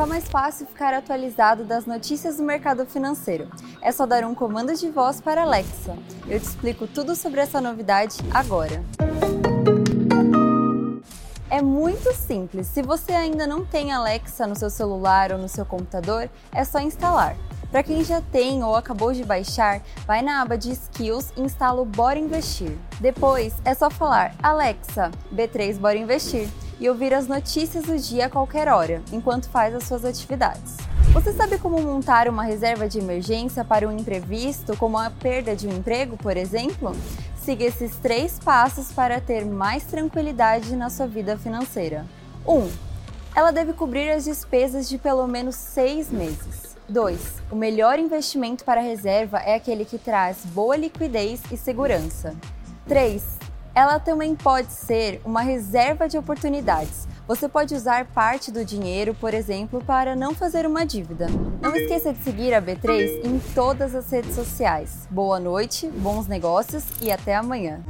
Está mais fácil ficar atualizado das notícias do mercado financeiro. É só dar um comando de voz para Alexa. Eu te explico tudo sobre essa novidade agora. É muito simples. Se você ainda não tem Alexa no seu celular ou no seu computador, é só instalar. Para quem já tem ou acabou de baixar, vai na aba de Skills e instala o Bora Investir. Depois é só falar Alexa, B3 Bora Investir e ouvir as notícias do dia a qualquer hora, enquanto faz as suas atividades. Você sabe como montar uma reserva de emergência para um imprevisto, como a perda de um emprego, por exemplo? Siga esses três passos para ter mais tranquilidade na sua vida financeira. 1. Um, ela deve cobrir as despesas de pelo menos seis meses. 2. O melhor investimento para a reserva é aquele que traz boa liquidez e segurança. 3 ela também pode ser uma reserva de oportunidades. Você pode usar parte do dinheiro, por exemplo, para não fazer uma dívida. Não esqueça de seguir a B3 em todas as redes sociais. Boa noite, bons negócios e até amanhã.